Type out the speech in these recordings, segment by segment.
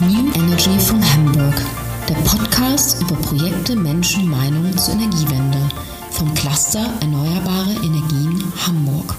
New Energy von Hamburg, der Podcast über Projekte, Menschen, Meinungen zur Energiewende vom Cluster Erneuerbare Energien Hamburg.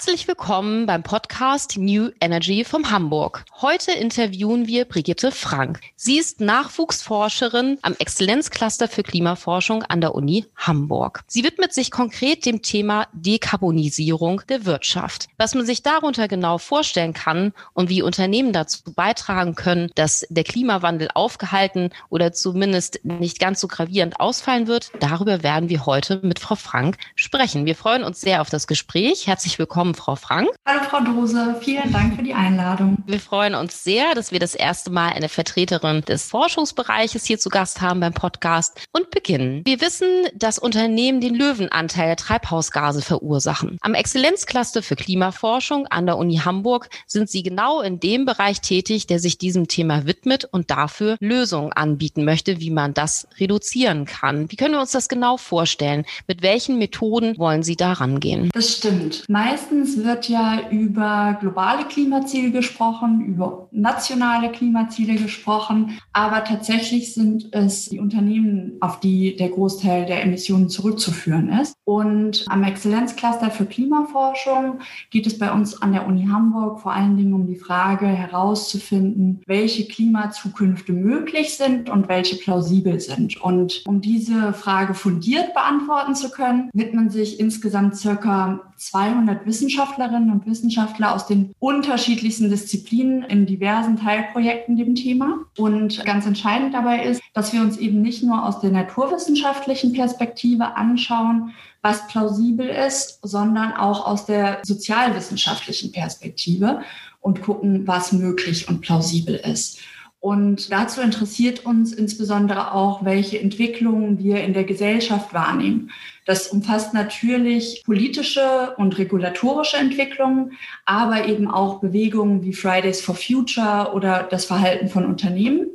Herzlich willkommen beim Podcast New Energy vom Hamburg. Heute interviewen wir Brigitte Frank. Sie ist Nachwuchsforscherin am Exzellenzcluster für Klimaforschung an der Uni Hamburg. Sie widmet sich konkret dem Thema Dekarbonisierung der Wirtschaft. Was man sich darunter genau vorstellen kann und wie Unternehmen dazu beitragen können, dass der Klimawandel aufgehalten oder zumindest nicht ganz so gravierend ausfallen wird, darüber werden wir heute mit Frau Frank sprechen. Wir freuen uns sehr auf das Gespräch. Herzlich willkommen willkommen, Frau Frank. Hallo, Frau Dose. Vielen Dank für die Einladung. Wir freuen uns sehr, dass wir das erste Mal eine Vertreterin des Forschungsbereiches hier zu Gast haben beim Podcast und beginnen. Wir wissen, dass Unternehmen den Löwenanteil der Treibhausgase verursachen. Am Exzellenzcluster für Klimaforschung an der Uni Hamburg sind Sie genau in dem Bereich tätig, der sich diesem Thema widmet und dafür Lösungen anbieten möchte, wie man das reduzieren kann. Wie können wir uns das genau vorstellen? Mit welchen Methoden wollen Sie da rangehen? Das stimmt. Meist Meistens wird ja über globale Klimaziele gesprochen, über nationale Klimaziele gesprochen, aber tatsächlich sind es die Unternehmen, auf die der Großteil der Emissionen zurückzuführen ist. Und am Exzellenzcluster für Klimaforschung geht es bei uns an der Uni Hamburg vor allen Dingen um die Frage herauszufinden, welche Klimazukünfte möglich sind und welche plausibel sind. Und um diese Frage fundiert beantworten zu können, widmen sich insgesamt circa 200 Wissenschaftlerinnen und Wissenschaftler aus den unterschiedlichsten Disziplinen in diversen Teilprojekten dem Thema. Und ganz entscheidend dabei ist, dass wir uns eben nicht nur aus der naturwissenschaftlichen Perspektive anschauen, was plausibel ist, sondern auch aus der sozialwissenschaftlichen Perspektive und gucken, was möglich und plausibel ist. Und dazu interessiert uns insbesondere auch, welche Entwicklungen wir in der Gesellschaft wahrnehmen. Das umfasst natürlich politische und regulatorische Entwicklungen, aber eben auch Bewegungen wie Fridays for Future oder das Verhalten von Unternehmen.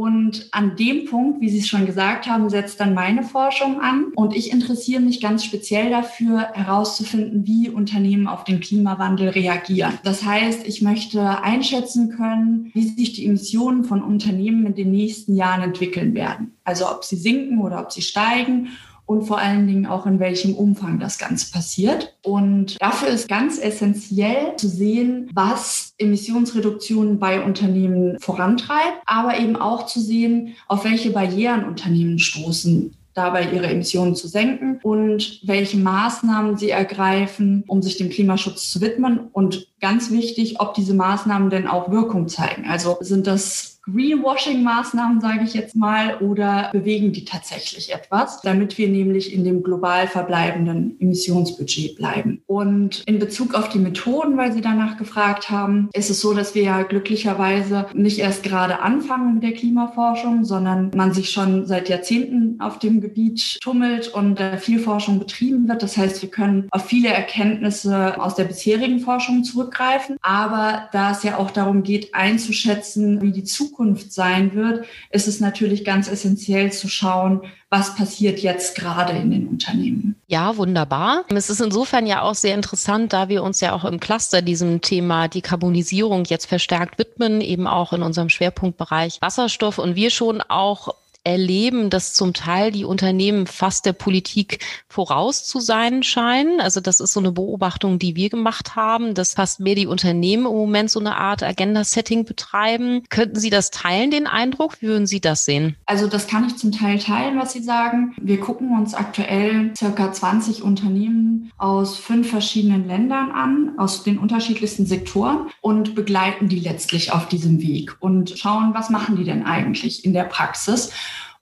Und an dem Punkt, wie Sie es schon gesagt haben, setzt dann meine Forschung an. Und ich interessiere mich ganz speziell dafür, herauszufinden, wie Unternehmen auf den Klimawandel reagieren. Das heißt, ich möchte einschätzen können, wie sich die Emissionen von Unternehmen in den nächsten Jahren entwickeln werden. Also ob sie sinken oder ob sie steigen und vor allen Dingen auch in welchem Umfang das Ganze passiert. Und dafür ist ganz essentiell zu sehen, was Emissionsreduktionen bei Unternehmen vorantreibt, aber eben auch zu sehen, auf welche Barrieren Unternehmen stoßen dabei ihre Emissionen zu senken und welche Maßnahmen sie ergreifen, um sich dem Klimaschutz zu widmen und ganz wichtig, ob diese Maßnahmen denn auch Wirkung zeigen. Also sind das Greenwashing-Maßnahmen, sage ich jetzt mal, oder bewegen die tatsächlich etwas, damit wir nämlich in dem global verbleibenden Emissionsbudget bleiben. Und in Bezug auf die Methoden, weil Sie danach gefragt haben, ist es so, dass wir ja glücklicherweise nicht erst gerade anfangen mit der Klimaforschung, sondern man sich schon seit Jahrzehnten auf dem Gebiet tummelt und viel Forschung betrieben wird. Das heißt, wir können auf viele Erkenntnisse aus der bisherigen Forschung zurückgreifen. Aber da es ja auch darum geht, einzuschätzen, wie die Zukunft Zukunft sein wird, ist es natürlich ganz essentiell zu schauen, was passiert jetzt gerade in den Unternehmen. Ja, wunderbar. Es ist insofern ja auch sehr interessant, da wir uns ja auch im Cluster diesem Thema Dekarbonisierung jetzt verstärkt widmen, eben auch in unserem Schwerpunktbereich Wasserstoff und wir schon auch erleben, dass zum Teil die Unternehmen fast der Politik voraus zu sein scheinen. Also das ist so eine Beobachtung, die wir gemacht haben, dass fast mehr die Unternehmen im Moment so eine Art Agenda-Setting betreiben. Könnten Sie das teilen, den Eindruck? Wie würden Sie das sehen? Also das kann ich zum Teil teilen, was Sie sagen. Wir gucken uns aktuell circa 20 Unternehmen aus fünf verschiedenen Ländern an, aus den unterschiedlichsten Sektoren und begleiten die letztlich auf diesem Weg und schauen, was machen die denn eigentlich in der Praxis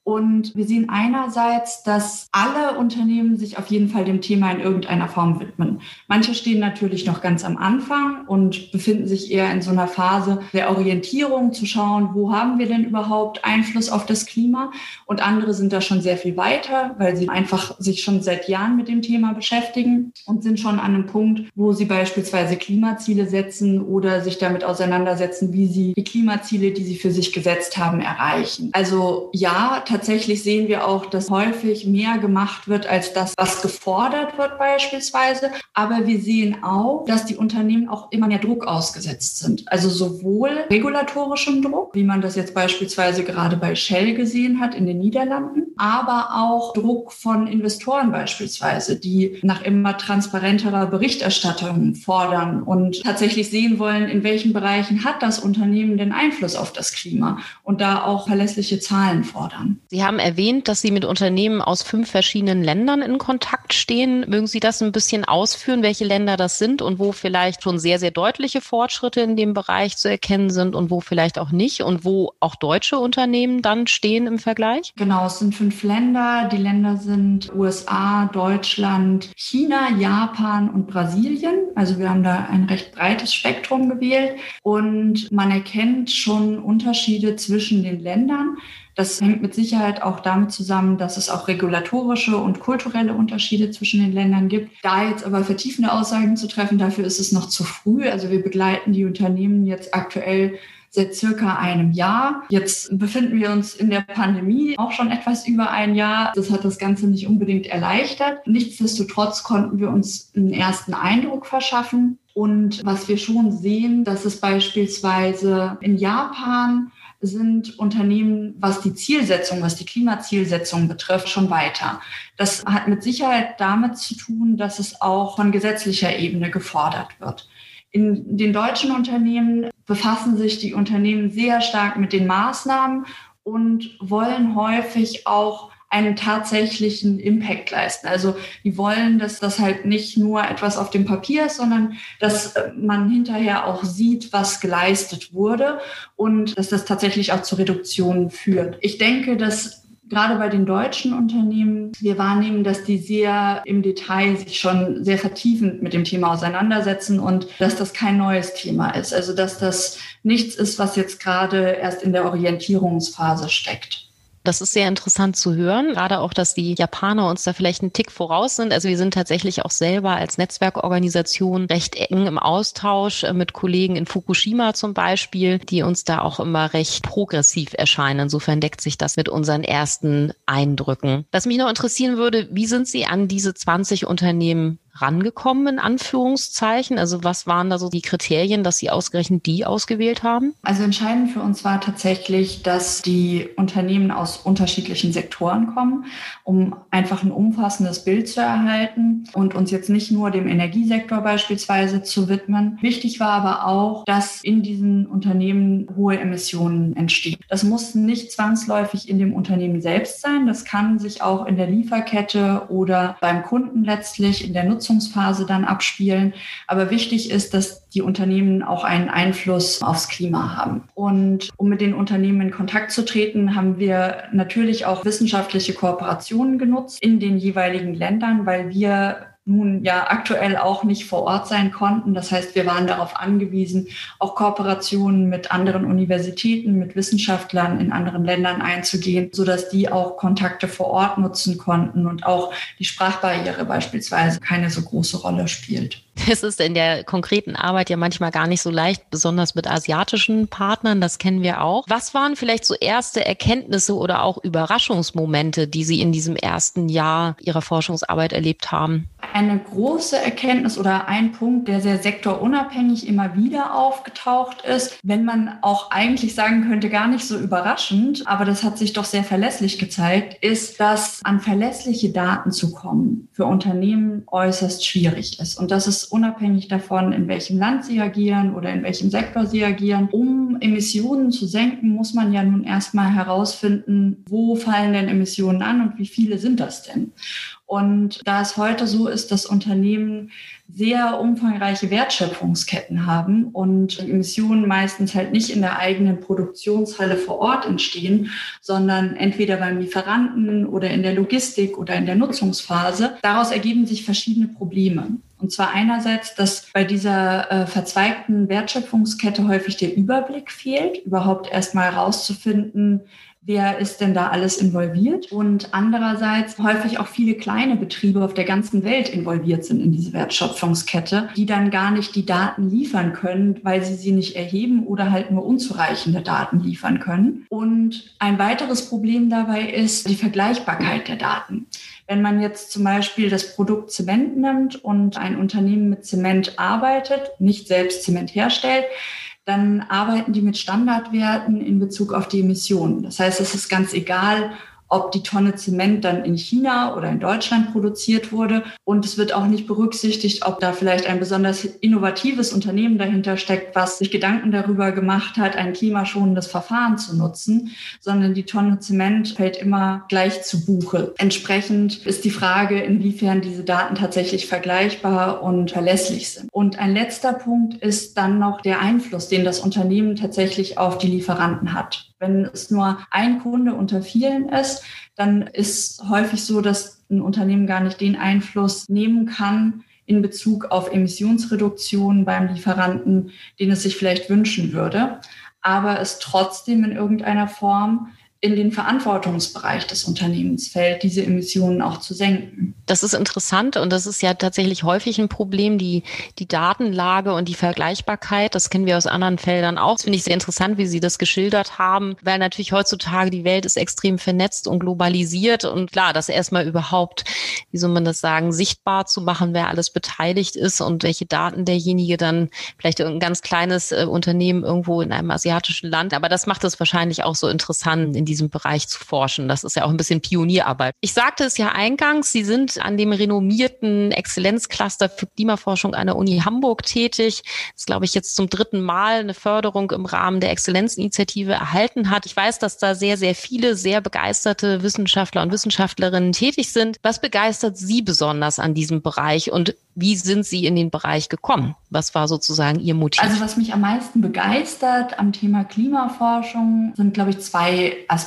und wir sehen einerseits, dass alle Unternehmen sich auf jeden Fall dem Thema in irgendeiner Form widmen. Manche stehen natürlich noch ganz am Anfang und befinden sich eher in so einer Phase der Orientierung, zu schauen, wo haben wir denn überhaupt Einfluss auf das Klima? Und andere sind da schon sehr viel weiter, weil sie einfach sich schon seit Jahren mit dem Thema beschäftigen und sind schon an einem Punkt, wo sie beispielsweise Klimaziele setzen oder sich damit auseinandersetzen, wie sie die Klimaziele, die sie für sich gesetzt haben, erreichen. Also ja, tatsächlich tatsächlich sehen wir auch, dass häufig mehr gemacht wird als das, was gefordert wird beispielsweise. Aber wir sehen auch, dass die Unternehmen auch immer mehr Druck ausgesetzt sind. Also sowohl regulatorischem Druck, wie man das jetzt beispielsweise gerade bei Shell gesehen hat in den Niederlanden, aber auch Druck von Investoren beispielsweise, die nach immer transparenterer Berichterstattung fordern und tatsächlich sehen wollen, in welchen Bereichen hat das Unternehmen den Einfluss auf das Klima und da auch verlässliche Zahlen fordern. Sie haben erwähnt, dass Sie mit Unternehmen aus fünf verschiedenen Ländern in Kontakt stehen. Mögen Sie das ein bisschen ausführen, welche Länder das sind und wo vielleicht schon sehr, sehr deutliche Fortschritte in dem Bereich zu erkennen sind und wo vielleicht auch nicht und wo auch deutsche Unternehmen dann stehen im Vergleich? Genau, es sind fünf Länder. Die Länder sind USA, Deutschland, China, Japan und Brasilien. Also wir haben da ein recht breites Spektrum gewählt und man erkennt schon Unterschiede zwischen den Ländern. Das hängt mit Sicherheit auch damit zusammen, dass es auch regulatorische und kulturelle Unterschiede zwischen den Ländern gibt. Da jetzt aber vertiefende Aussagen zu treffen, dafür ist es noch zu früh. Also wir begleiten die Unternehmen jetzt aktuell seit circa einem Jahr. Jetzt befinden wir uns in der Pandemie auch schon etwas über ein Jahr. Das hat das Ganze nicht unbedingt erleichtert. Nichtsdestotrotz konnten wir uns einen ersten Eindruck verschaffen. Und was wir schon sehen, dass es beispielsweise in Japan sind Unternehmen, was die Zielsetzung, was die Klimazielsetzung betrifft, schon weiter. Das hat mit Sicherheit damit zu tun, dass es auch von gesetzlicher Ebene gefordert wird. In den deutschen Unternehmen befassen sich die Unternehmen sehr stark mit den Maßnahmen und wollen häufig auch einen tatsächlichen Impact leisten. Also die wollen, dass das halt nicht nur etwas auf dem Papier ist, sondern dass man hinterher auch sieht, was geleistet wurde und dass das tatsächlich auch zu Reduktionen führt. Ich denke, dass gerade bei den deutschen Unternehmen wir wahrnehmen, dass die sehr im Detail sich schon sehr vertiefend mit dem Thema auseinandersetzen und dass das kein neues Thema ist. Also dass das nichts ist, was jetzt gerade erst in der Orientierungsphase steckt. Das ist sehr interessant zu hören, gerade auch, dass die Japaner uns da vielleicht einen Tick voraus sind. Also wir sind tatsächlich auch selber als Netzwerkorganisation recht eng im Austausch äh, mit Kollegen in Fukushima zum Beispiel, die uns da auch immer recht progressiv erscheinen. Insofern deckt sich das mit unseren ersten Eindrücken. Was mich noch interessieren würde, wie sind Sie an diese 20 Unternehmen rangekommen, in Anführungszeichen? Also was waren da so die Kriterien, dass Sie ausgerechnet die ausgewählt haben? Also entscheidend für uns war tatsächlich, dass die Unternehmen aus unterschiedlichen Sektoren kommen, um einfach ein umfassendes Bild zu erhalten und uns jetzt nicht nur dem Energiesektor beispielsweise zu widmen. Wichtig war aber auch, dass in diesen Unternehmen hohe Emissionen entstehen. Das muss nicht zwangsläufig in dem Unternehmen selbst sein. Das kann sich auch in der Lieferkette oder beim Kunden letztlich in der Nutzung Nutzungsphase dann abspielen. Aber wichtig ist, dass die Unternehmen auch einen Einfluss aufs Klima haben. Und um mit den Unternehmen in Kontakt zu treten, haben wir natürlich auch wissenschaftliche Kooperationen genutzt in den jeweiligen Ländern, weil wir nun ja aktuell auch nicht vor Ort sein konnten. Das heißt, wir waren darauf angewiesen, auch Kooperationen mit anderen Universitäten, mit Wissenschaftlern in anderen Ländern einzugehen, sodass die auch Kontakte vor Ort nutzen konnten und auch die Sprachbarriere beispielsweise keine so große Rolle spielt. Es ist in der konkreten Arbeit ja manchmal gar nicht so leicht, besonders mit asiatischen Partnern, das kennen wir auch. Was waren vielleicht so erste Erkenntnisse oder auch Überraschungsmomente, die Sie in diesem ersten Jahr Ihrer Forschungsarbeit erlebt haben? Eine große Erkenntnis oder ein Punkt, der sehr sektorunabhängig immer wieder aufgetaucht ist, wenn man auch eigentlich sagen könnte, gar nicht so überraschend, aber das hat sich doch sehr verlässlich gezeigt, ist, dass an verlässliche Daten zu kommen für Unternehmen äußerst schwierig ist. Und das ist unabhängig davon, in welchem Land sie agieren oder in welchem Sektor sie agieren. Um Emissionen zu senken, muss man ja nun erstmal herausfinden, wo fallen denn Emissionen an und wie viele sind das denn? Und da es heute so ist, dass Unternehmen sehr umfangreiche Wertschöpfungsketten haben und Emissionen meistens halt nicht in der eigenen Produktionshalle vor Ort entstehen, sondern entweder beim Lieferanten oder in der Logistik oder in der Nutzungsphase, daraus ergeben sich verschiedene Probleme. Und zwar einerseits, dass bei dieser äh, verzweigten Wertschöpfungskette häufig der Überblick fehlt, überhaupt erstmal herauszufinden, wer ist denn da alles involviert und andererseits häufig auch viele kleine Betriebe auf der ganzen Welt involviert sind in diese Wertschöpfungskette, die dann gar nicht die Daten liefern können, weil sie sie nicht erheben oder halt nur unzureichende Daten liefern können. Und ein weiteres Problem dabei ist die Vergleichbarkeit der Daten. Wenn man jetzt zum Beispiel das Produkt Zement nimmt und ein Unternehmen mit Zement arbeitet, nicht selbst Zement herstellt, dann arbeiten die mit Standardwerten in Bezug auf die Emissionen. Das heißt, es ist ganz egal, ob die Tonne Zement dann in China oder in Deutschland produziert wurde. Und es wird auch nicht berücksichtigt, ob da vielleicht ein besonders innovatives Unternehmen dahinter steckt, was sich Gedanken darüber gemacht hat, ein klimaschonendes Verfahren zu nutzen, sondern die Tonne Zement fällt immer gleich zu Buche. Entsprechend ist die Frage, inwiefern diese Daten tatsächlich vergleichbar und verlässlich sind. Und ein letzter Punkt ist dann noch der Einfluss, den das Unternehmen tatsächlich auf die Lieferanten hat. Wenn es nur ein Kunde unter vielen ist, dann ist häufig so, dass ein Unternehmen gar nicht den Einfluss nehmen kann in Bezug auf Emissionsreduktion beim Lieferanten, den es sich vielleicht wünschen würde, aber es trotzdem in irgendeiner Form in den Verantwortungsbereich des Unternehmens fällt, diese Emissionen auch zu senken. Das ist interessant und das ist ja tatsächlich häufig ein Problem, die, die Datenlage und die Vergleichbarkeit. Das kennen wir aus anderen Feldern auch. Das finde ich sehr interessant, wie Sie das geschildert haben, weil natürlich heutzutage die Welt ist extrem vernetzt und globalisiert und klar, das erstmal überhaupt, wie soll man das sagen, sichtbar zu machen, wer alles beteiligt ist und welche Daten derjenige dann vielleicht ein ganz kleines äh, Unternehmen irgendwo in einem asiatischen Land. Aber das macht es wahrscheinlich auch so interessant, in diesem Bereich zu forschen. Das ist ja auch ein bisschen Pionierarbeit. Ich sagte es ja eingangs, Sie sind an dem renommierten Exzellenzcluster für Klimaforschung an der Uni Hamburg tätig. Das ist, glaube ich, jetzt zum dritten Mal eine Förderung im Rahmen der Exzellenzinitiative erhalten hat. Ich weiß, dass da sehr, sehr viele sehr begeisterte Wissenschaftler und Wissenschaftlerinnen tätig sind. Was begeistert Sie besonders an diesem Bereich und wie sind Sie in den Bereich gekommen? Was war sozusagen Ihr Motiv? Also was mich am meisten begeistert am Thema Klimaforschung sind, glaube ich, zwei Aspekte,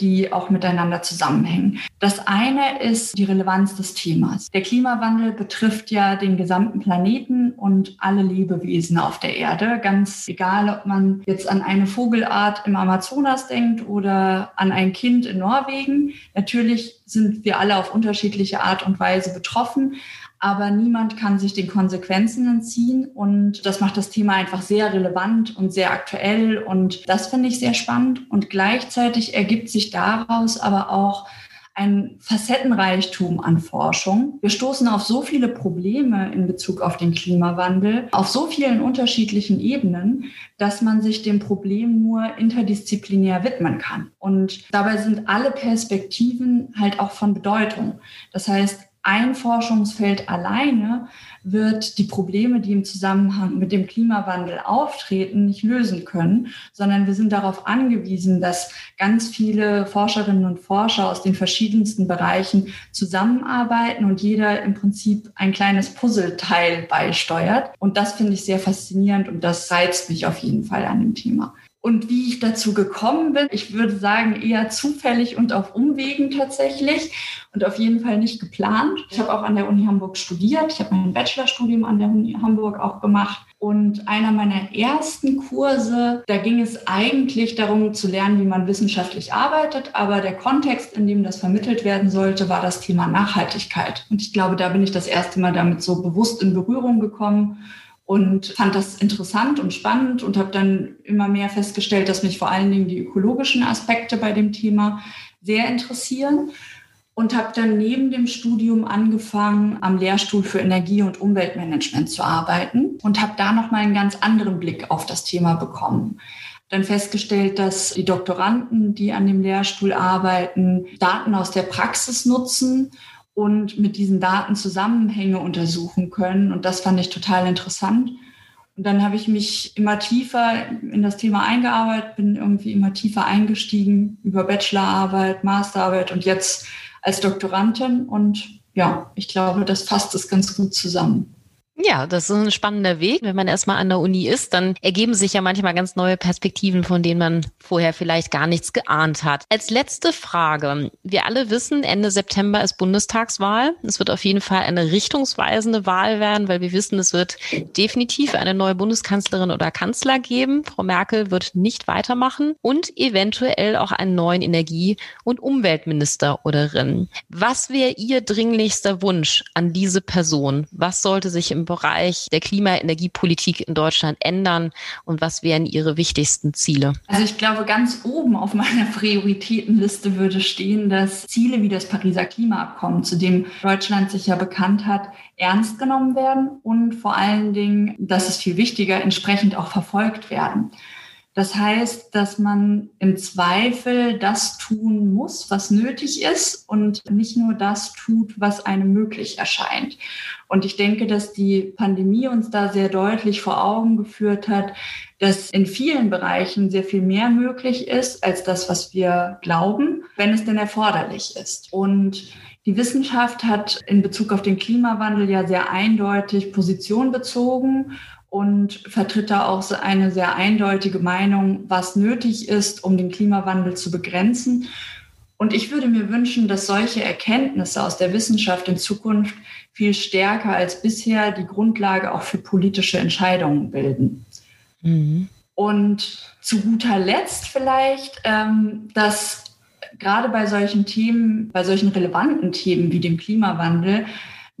die auch miteinander zusammenhängen. Das eine ist die Relevanz des Themas. Der Klimawandel betrifft ja den gesamten Planeten und alle Lebewesen auf der Erde. Ganz egal, ob man jetzt an eine Vogelart im Amazonas denkt oder an ein Kind in Norwegen. Natürlich sind wir alle auf unterschiedliche Art und Weise betroffen aber niemand kann sich den Konsequenzen entziehen. Und das macht das Thema einfach sehr relevant und sehr aktuell. Und das finde ich sehr spannend. Und gleichzeitig ergibt sich daraus aber auch ein Facettenreichtum an Forschung. Wir stoßen auf so viele Probleme in Bezug auf den Klimawandel, auf so vielen unterschiedlichen Ebenen, dass man sich dem Problem nur interdisziplinär widmen kann. Und dabei sind alle Perspektiven halt auch von Bedeutung. Das heißt, ein Forschungsfeld alleine wird die Probleme, die im Zusammenhang mit dem Klimawandel auftreten, nicht lösen können, sondern wir sind darauf angewiesen, dass ganz viele Forscherinnen und Forscher aus den verschiedensten Bereichen zusammenarbeiten und jeder im Prinzip ein kleines Puzzleteil beisteuert. Und das finde ich sehr faszinierend und das reizt mich auf jeden Fall an dem Thema. Und wie ich dazu gekommen bin, ich würde sagen eher zufällig und auf Umwegen tatsächlich und auf jeden Fall nicht geplant. Ich habe auch an der Uni Hamburg studiert. Ich habe mein Bachelorstudium an der Uni Hamburg auch gemacht. Und einer meiner ersten Kurse, da ging es eigentlich darum zu lernen, wie man wissenschaftlich arbeitet. Aber der Kontext, in dem das vermittelt werden sollte, war das Thema Nachhaltigkeit. Und ich glaube, da bin ich das erste Mal damit so bewusst in Berührung gekommen und fand das interessant und spannend und habe dann immer mehr festgestellt, dass mich vor allen Dingen die ökologischen Aspekte bei dem Thema sehr interessieren und habe dann neben dem Studium angefangen, am Lehrstuhl für Energie- und Umweltmanagement zu arbeiten und habe da noch mal einen ganz anderen Blick auf das Thema bekommen. Dann festgestellt, dass die Doktoranden, die an dem Lehrstuhl arbeiten, Daten aus der Praxis nutzen und mit diesen Daten Zusammenhänge untersuchen können. Und das fand ich total interessant. Und dann habe ich mich immer tiefer in das Thema eingearbeitet, bin irgendwie immer tiefer eingestiegen über Bachelorarbeit, Masterarbeit und jetzt als Doktorandin. Und ja, ich glaube, das fasst es ganz gut zusammen. Ja, das ist ein spannender Weg. Wenn man erstmal an der Uni ist, dann ergeben sich ja manchmal ganz neue Perspektiven, von denen man vorher vielleicht gar nichts geahnt hat. Als letzte Frage. Wir alle wissen, Ende September ist Bundestagswahl. Es wird auf jeden Fall eine richtungsweisende Wahl werden, weil wir wissen, es wird definitiv eine neue Bundeskanzlerin oder Kanzler geben. Frau Merkel wird nicht weitermachen und eventuell auch einen neuen Energie- und Umweltminister oder Rin. Was wäre Ihr dringlichster Wunsch an diese Person? Was sollte sich im Bereich der Klima-Energiepolitik in Deutschland ändern und was wären Ihre wichtigsten Ziele? Also ich glaube, ganz oben auf meiner Prioritätenliste würde stehen, dass Ziele wie das Pariser Klimaabkommen, zu dem Deutschland sich ja bekannt hat, ernst genommen werden und vor allen Dingen, das ist viel wichtiger, entsprechend auch verfolgt werden. Das heißt, dass man im Zweifel das tun muss, was nötig ist und nicht nur das tut, was einem möglich erscheint. Und ich denke, dass die Pandemie uns da sehr deutlich vor Augen geführt hat, dass in vielen Bereichen sehr viel mehr möglich ist als das, was wir glauben, wenn es denn erforderlich ist. Und die Wissenschaft hat in Bezug auf den Klimawandel ja sehr eindeutig Position bezogen und vertritt da auch so eine sehr eindeutige Meinung, was nötig ist, um den Klimawandel zu begrenzen. Und ich würde mir wünschen, dass solche Erkenntnisse aus der Wissenschaft in Zukunft viel stärker als bisher die Grundlage auch für politische Entscheidungen bilden. Mhm. Und zu guter Letzt vielleicht, ähm, dass gerade bei solchen Themen, bei solchen relevanten Themen wie dem Klimawandel,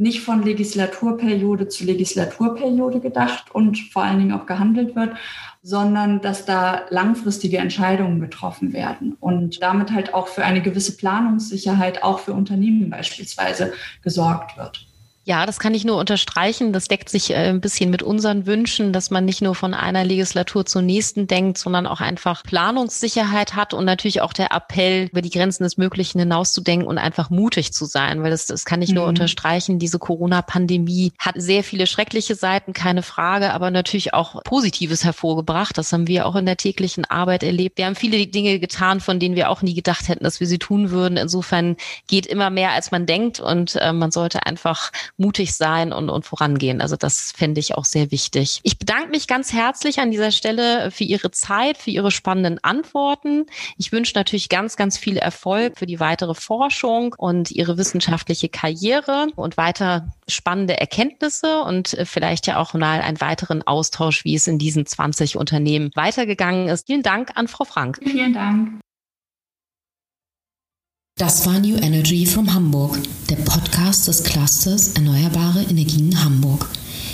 nicht von Legislaturperiode zu Legislaturperiode gedacht und vor allen Dingen auch gehandelt wird, sondern dass da langfristige Entscheidungen getroffen werden und damit halt auch für eine gewisse Planungssicherheit auch für Unternehmen beispielsweise gesorgt wird. Ja, das kann ich nur unterstreichen. Das deckt sich äh, ein bisschen mit unseren Wünschen, dass man nicht nur von einer Legislatur zur nächsten denkt, sondern auch einfach Planungssicherheit hat und natürlich auch der Appell, über die Grenzen des Möglichen hinauszudenken und einfach mutig zu sein, weil das, das kann ich nur mhm. unterstreichen. Diese Corona-Pandemie hat sehr viele schreckliche Seiten, keine Frage, aber natürlich auch Positives hervorgebracht. Das haben wir auch in der täglichen Arbeit erlebt. Wir haben viele Dinge getan, von denen wir auch nie gedacht hätten, dass wir sie tun würden. Insofern geht immer mehr, als man denkt und äh, man sollte einfach mutig sein und, und vorangehen. Also das fände ich auch sehr wichtig. Ich bedanke mich ganz herzlich an dieser Stelle für Ihre Zeit, für Ihre spannenden Antworten. Ich wünsche natürlich ganz, ganz viel Erfolg für die weitere Forschung und Ihre wissenschaftliche Karriere und weiter spannende Erkenntnisse und äh, vielleicht ja auch mal einen weiteren Austausch, wie es in diesen 20 Unternehmen weitergegangen ist. Vielen Dank an Frau Frank. Vielen Dank. Das war New Energy from Hamburg, der Podcast des Clusters Erneuerbare Energien Hamburg.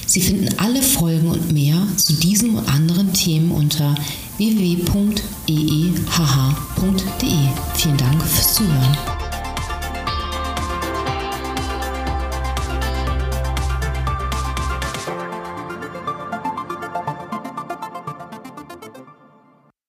Sie finden alle Folgen und mehr zu diesem und anderen Themen unter www.eehh.de. Vielen Dank fürs Zuhören.